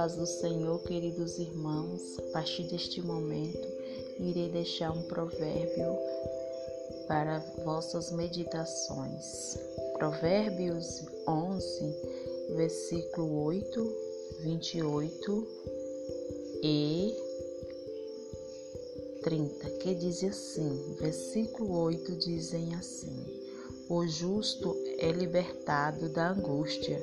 paz do Senhor, queridos irmãos, a partir deste momento irei deixar um provérbio para vossas meditações. Provérbios 11, versículo 8, 28 e 30, que diz assim: versículo 8 dizem assim: O justo é libertado da angústia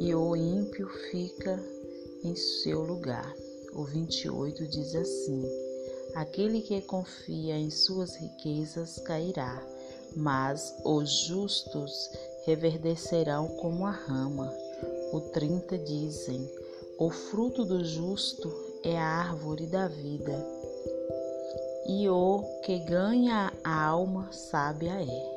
e o ímpio fica em seu lugar. O 28 diz assim: Aquele que confia em suas riquezas cairá, mas os justos reverdecerão como a rama. O 30 dizem: O fruto do justo é a árvore da vida, e o que ganha a alma sábia é.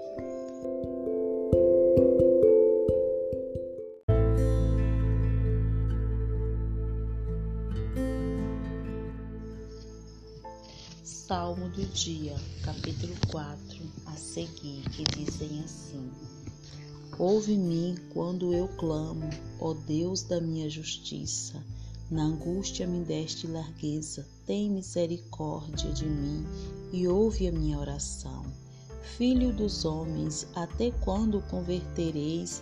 Salmo do dia, capítulo 4, a seguir, que dizem assim: Ouve-me quando eu clamo, ó Deus da minha justiça. Na angústia me deste largueza, tem misericórdia de mim e ouve a minha oração. Filho dos homens, até quando convertereis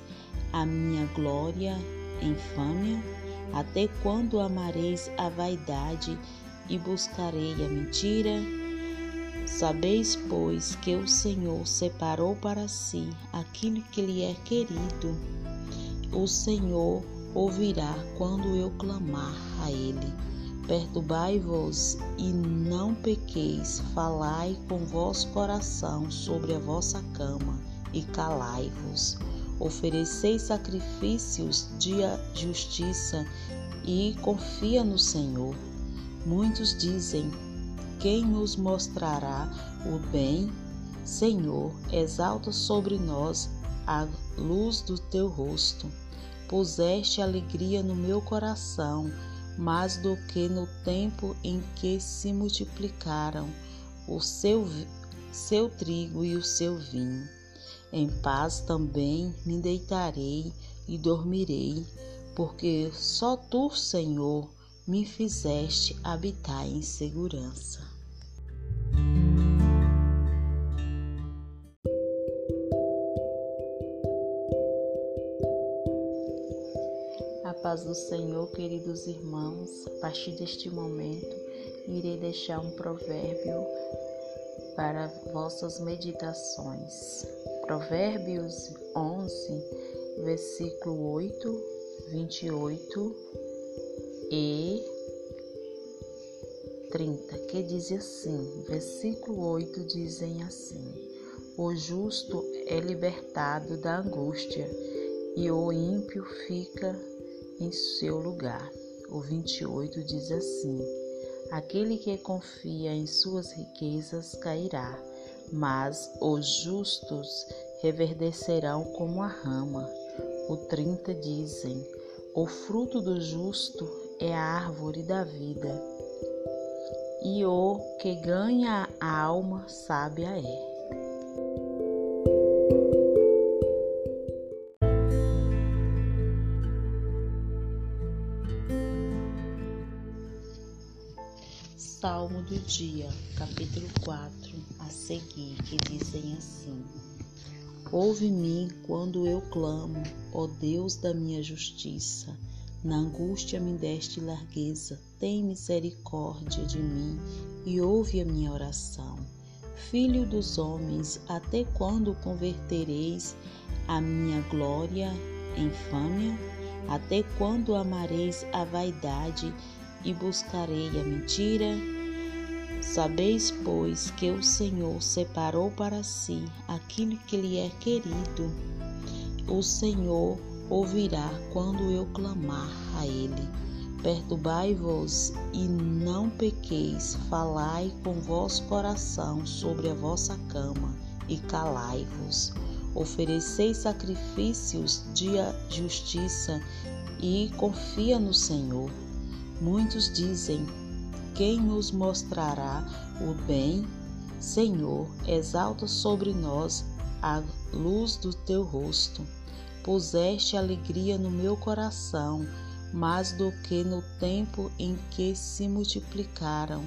a minha glória em fâmia? Até quando amareis a vaidade e buscarei a mentira? Sabeis, pois, que o Senhor separou para si aquilo que lhe é querido. O Senhor ouvirá quando eu clamar a Ele. Perturbai-vos e não pequeis, falai com vosso coração sobre a vossa cama e calai-vos. Ofereceis sacrifícios de justiça e confia no Senhor. Muitos dizem: Quem nos mostrará o bem? Senhor, exalta sobre nós a luz do teu rosto. Puseste alegria no meu coração, mais do que no tempo em que se multiplicaram o seu, seu trigo e o seu vinho. Em paz também me deitarei e dormirei, porque só tu, Senhor, me fizeste habitar em segurança. A paz do Senhor, queridos irmãos, a partir deste momento irei deixar um provérbio para vossas meditações. Provérbios 11, versículo 8, 28 e 30, que diz assim, versículo 8 dizem assim: O justo é libertado da angústia e o ímpio fica em seu lugar. O 28 diz assim: Aquele que confia em suas riquezas cairá, mas os justos reverdecerão como a rama. O 30 dizem: O fruto do justo é a árvore da vida, e o que ganha a alma sábia é. Salmo do dia, capítulo 4, a seguir, que dizem assim: Ouve-me quando eu clamo, ó Deus da minha justiça. Na angústia me deste largueza, tem misericórdia de mim e ouve a minha oração. Filho dos homens, até quando convertereis a minha glória em fâmia? Até quando amareis a vaidade e buscarei a mentira? Sabeis, pois, que o Senhor separou para si aquilo que lhe é querido. O Senhor ouvirá quando eu clamar a Ele. Perturbai-vos e não pequeis, falai com vosso coração sobre a vossa cama e calai-vos. Ofereceis sacrifícios de justiça e confia no Senhor. Muitos dizem: Quem nos mostrará o bem? Senhor, exalta sobre nós a luz do teu rosto puseste alegria no meu coração, mais do que no tempo em que se multiplicaram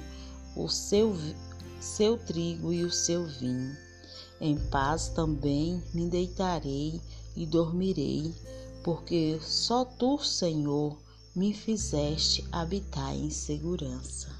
o seu, seu trigo e o seu vinho. Em paz também me deitarei e dormirei, porque só tu, Senhor, me fizeste habitar em segurança.